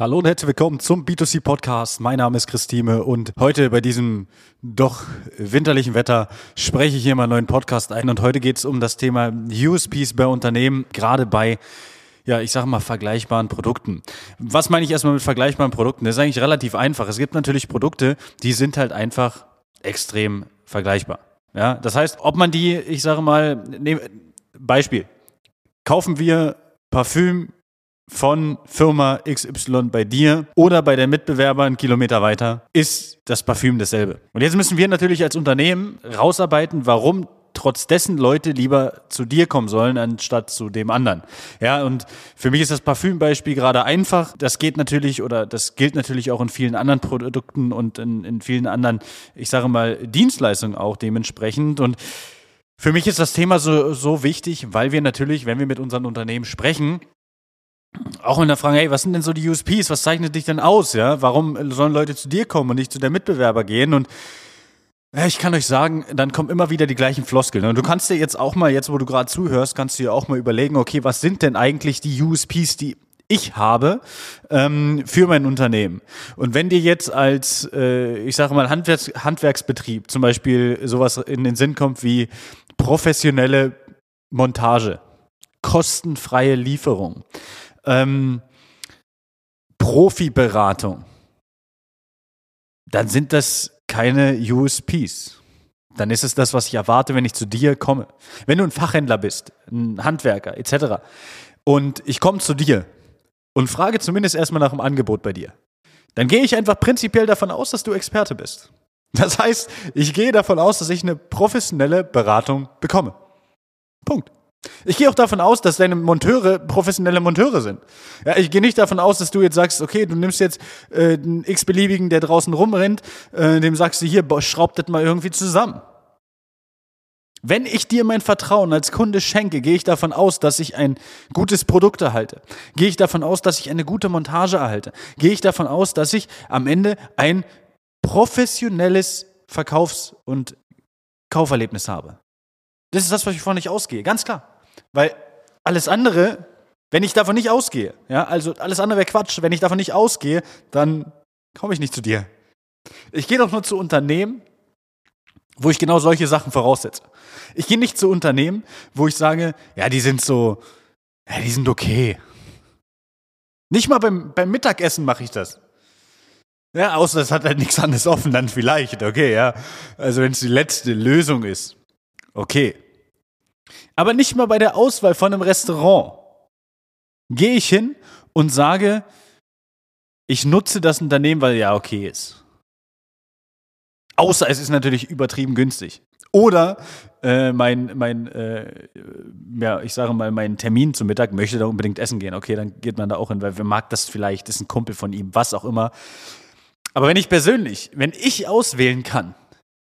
Hallo und herzlich willkommen zum B2C Podcast. Mein Name ist Christine und heute bei diesem doch winterlichen Wetter spreche ich hier mal einen neuen Podcast ein und heute geht es um das Thema USPs bei Unternehmen, gerade bei ja, ich sage mal vergleichbaren Produkten. Was meine ich erstmal mit vergleichbaren Produkten? Das ist eigentlich relativ einfach. Es gibt natürlich Produkte, die sind halt einfach extrem vergleichbar. Ja, das heißt, ob man die, ich sage mal, nehm, Beispiel, kaufen wir Parfüm von Firma XY bei dir oder bei der Mitbewerber einen Kilometer weiter, ist das Parfüm dasselbe. Und jetzt müssen wir natürlich als Unternehmen rausarbeiten, warum trotz dessen Leute lieber zu dir kommen sollen, anstatt zu dem anderen. Ja, und für mich ist das Parfümbeispiel gerade einfach. Das geht natürlich oder das gilt natürlich auch in vielen anderen Produkten und in, in vielen anderen, ich sage mal, Dienstleistungen auch dementsprechend. Und für mich ist das Thema so, so wichtig, weil wir natürlich, wenn wir mit unseren Unternehmen sprechen, auch in der Frage, hey, was sind denn so die USPs? Was zeichnet dich denn aus? Ja, warum sollen Leute zu dir kommen und nicht zu der Mitbewerber gehen? Und ich kann euch sagen, dann kommen immer wieder die gleichen Floskeln. Und du kannst dir jetzt auch mal, jetzt wo du gerade zuhörst, kannst du dir auch mal überlegen, okay, was sind denn eigentlich die USPs, die ich habe ähm, für mein Unternehmen. Und wenn dir jetzt als, äh, ich sage mal, Handwerks Handwerksbetrieb zum Beispiel sowas in den Sinn kommt wie professionelle Montage, kostenfreie Lieferung, ähm, Profiberatung, dann sind das keine USPs. Dann ist es das, was ich erwarte, wenn ich zu dir komme. Wenn du ein Fachhändler bist, ein Handwerker etc. und ich komme zu dir und frage zumindest erstmal nach dem Angebot bei dir, dann gehe ich einfach prinzipiell davon aus, dass du Experte bist. Das heißt, ich gehe davon aus, dass ich eine professionelle Beratung bekomme. Punkt. Ich gehe auch davon aus, dass deine Monteure professionelle Monteure sind. Ja, ich gehe nicht davon aus, dass du jetzt sagst, okay, du nimmst jetzt äh, einen x-beliebigen, der draußen rumrennt, äh, dem sagst du hier, boah, schraub das mal irgendwie zusammen. Wenn ich dir mein Vertrauen als Kunde schenke, gehe ich davon aus, dass ich ein gutes Produkt erhalte. Gehe ich davon aus, dass ich eine gute Montage erhalte. Gehe ich davon aus, dass ich am Ende ein professionelles Verkaufs- und Kauferlebnis habe. Das ist das, was ich vorhin nicht ausgehe, ganz klar. Weil alles andere, wenn ich davon nicht ausgehe, ja, also alles andere wäre Quatsch, wenn ich davon nicht ausgehe, dann komme ich nicht zu dir. Ich gehe doch nur zu Unternehmen, wo ich genau solche Sachen voraussetze. Ich gehe nicht zu Unternehmen, wo ich sage, ja, die sind so, ja, die sind okay. Nicht mal beim, beim Mittagessen mache ich das. Ja, außer es hat halt nichts anderes offen, dann vielleicht, okay, ja. Also wenn es die letzte Lösung ist. Okay. Aber nicht mal bei der Auswahl von einem Restaurant gehe ich hin und sage, ich nutze das Unternehmen, weil ja okay ist. Außer es ist natürlich übertrieben günstig. Oder äh, mein, mein äh, ja, ich sage mal, mein Termin zum Mittag möchte da unbedingt essen gehen. Okay, dann geht man da auch hin, weil wer mag das vielleicht, ist ein Kumpel von ihm, was auch immer. Aber wenn ich persönlich, wenn ich auswählen kann,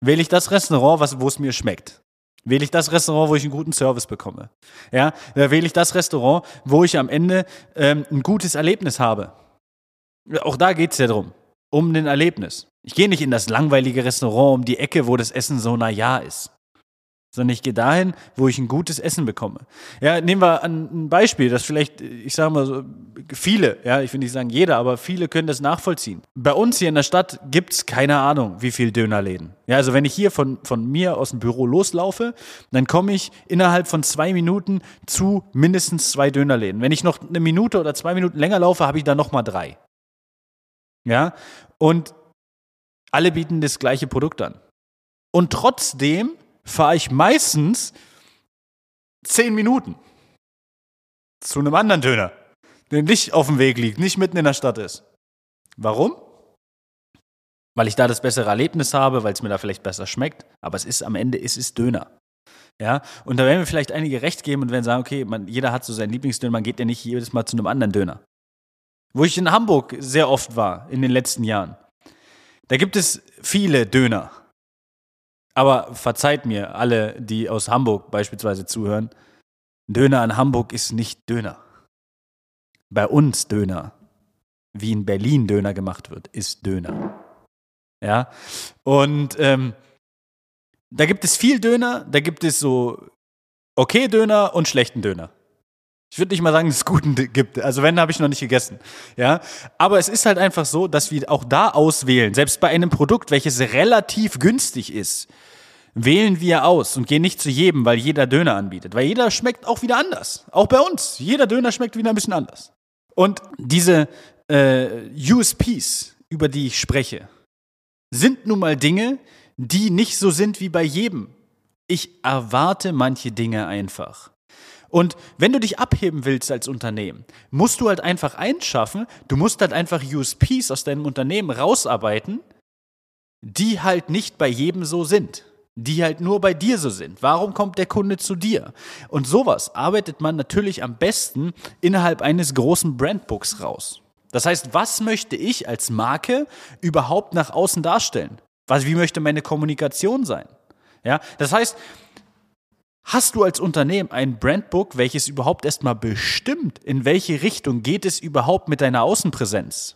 wähle ich das Restaurant, wo es mir schmeckt. Wähle ich das Restaurant, wo ich einen guten Service bekomme. Ja, da wähle ich das Restaurant, wo ich am Ende ähm, ein gutes Erlebnis habe. Auch da geht es ja drum, um ein Erlebnis. Ich gehe nicht in das langweilige Restaurant um die Ecke, wo das Essen so na ja ist sondern ich gehe dahin, wo ich ein gutes Essen bekomme. Ja, nehmen wir ein Beispiel, das vielleicht, ich sage mal so, viele, ja, ich will nicht sagen jeder, aber viele können das nachvollziehen. Bei uns hier in der Stadt gibt es keine Ahnung, wie viele Dönerläden. Ja, also wenn ich hier von, von mir aus dem Büro loslaufe, dann komme ich innerhalb von zwei Minuten zu mindestens zwei Dönerläden. Wenn ich noch eine Minute oder zwei Minuten länger laufe, habe ich da nochmal drei. Ja, und alle bieten das gleiche Produkt an. Und trotzdem fahre ich meistens zehn Minuten zu einem anderen Döner, der nicht auf dem Weg liegt, nicht mitten in der Stadt ist. Warum? Weil ich da das bessere Erlebnis habe, weil es mir da vielleicht besser schmeckt, aber es ist am Ende ist es Döner. Ja, und da werden wir vielleicht einige recht geben und werden sagen, okay, man, jeder hat so seinen Lieblingsdöner, man geht ja nicht jedes Mal zu einem anderen Döner. Wo ich in Hamburg sehr oft war in den letzten Jahren, da gibt es viele Döner. Aber verzeiht mir, alle, die aus Hamburg beispielsweise zuhören, Döner in Hamburg ist nicht Döner. Bei uns Döner, wie in Berlin Döner gemacht wird, ist Döner. Ja, und ähm, da gibt es viel Döner, da gibt es so okay Döner und schlechten Döner. Ich würde nicht mal sagen, dass es guten gibt. Also wenn, habe ich noch nicht gegessen. Ja, aber es ist halt einfach so, dass wir auch da auswählen. Selbst bei einem Produkt, welches relativ günstig ist, wählen wir aus und gehen nicht zu jedem, weil jeder Döner anbietet. Weil jeder schmeckt auch wieder anders. Auch bei uns. Jeder Döner schmeckt wieder ein bisschen anders. Und diese äh, USPs, über die ich spreche, sind nun mal Dinge, die nicht so sind wie bei jedem. Ich erwarte manche Dinge einfach. Und wenn du dich abheben willst als Unternehmen, musst du halt einfach einschaffen, du musst halt einfach USPs aus deinem Unternehmen rausarbeiten, die halt nicht bei jedem so sind, die halt nur bei dir so sind. Warum kommt der Kunde zu dir? Und sowas arbeitet man natürlich am besten innerhalb eines großen Brandbooks raus. Das heißt, was möchte ich als Marke überhaupt nach außen darstellen? Was, wie möchte meine Kommunikation sein? Ja, das heißt, Hast du als Unternehmen ein Brandbook, welches überhaupt erstmal bestimmt, in welche Richtung geht es überhaupt mit deiner Außenpräsenz?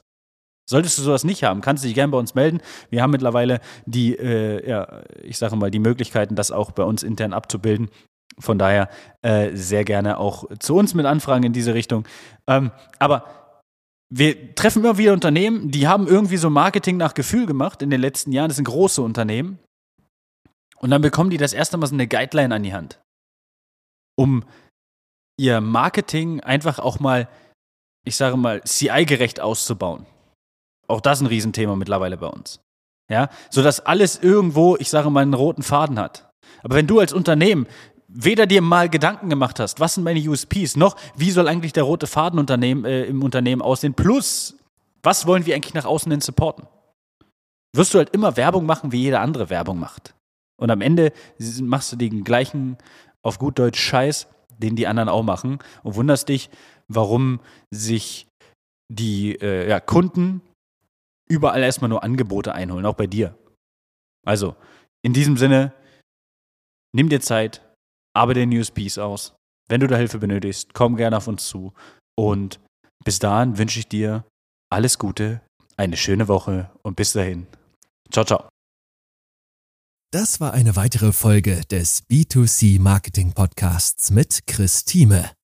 Solltest du sowas nicht haben, kannst du dich gerne bei uns melden. Wir haben mittlerweile die, äh, ja, ich sage mal, die Möglichkeiten, das auch bei uns intern abzubilden. Von daher äh, sehr gerne auch zu uns mit Anfragen in diese Richtung. Ähm, aber wir treffen immer wieder Unternehmen, die haben irgendwie so Marketing nach Gefühl gemacht in den letzten Jahren. Das sind große Unternehmen. Und dann bekommen die das erste Mal so eine Guideline an die Hand, um ihr Marketing einfach auch mal, ich sage mal, CI-gerecht auszubauen. Auch das ein Riesenthema mittlerweile bei uns. Ja, sodass alles irgendwo, ich sage mal, einen roten Faden hat. Aber wenn du als Unternehmen weder dir mal Gedanken gemacht hast, was sind meine USPs, noch wie soll eigentlich der rote Faden Unternehmen, äh, im Unternehmen aussehen, plus was wollen wir eigentlich nach außen hin supporten, wirst du halt immer Werbung machen, wie jeder andere Werbung macht. Und am Ende machst du den gleichen, auf gut Deutsch, Scheiß, den die anderen auch machen und wunderst dich, warum sich die äh, ja, Kunden überall erstmal nur Angebote einholen, auch bei dir. Also, in diesem Sinne, nimm dir Zeit, arbeite den USPs aus. Wenn du da Hilfe benötigst, komm gerne auf uns zu. Und bis dahin wünsche ich dir alles Gute, eine schöne Woche und bis dahin. Ciao, ciao. Das war eine weitere Folge des B2C Marketing Podcasts mit Chris Thieme.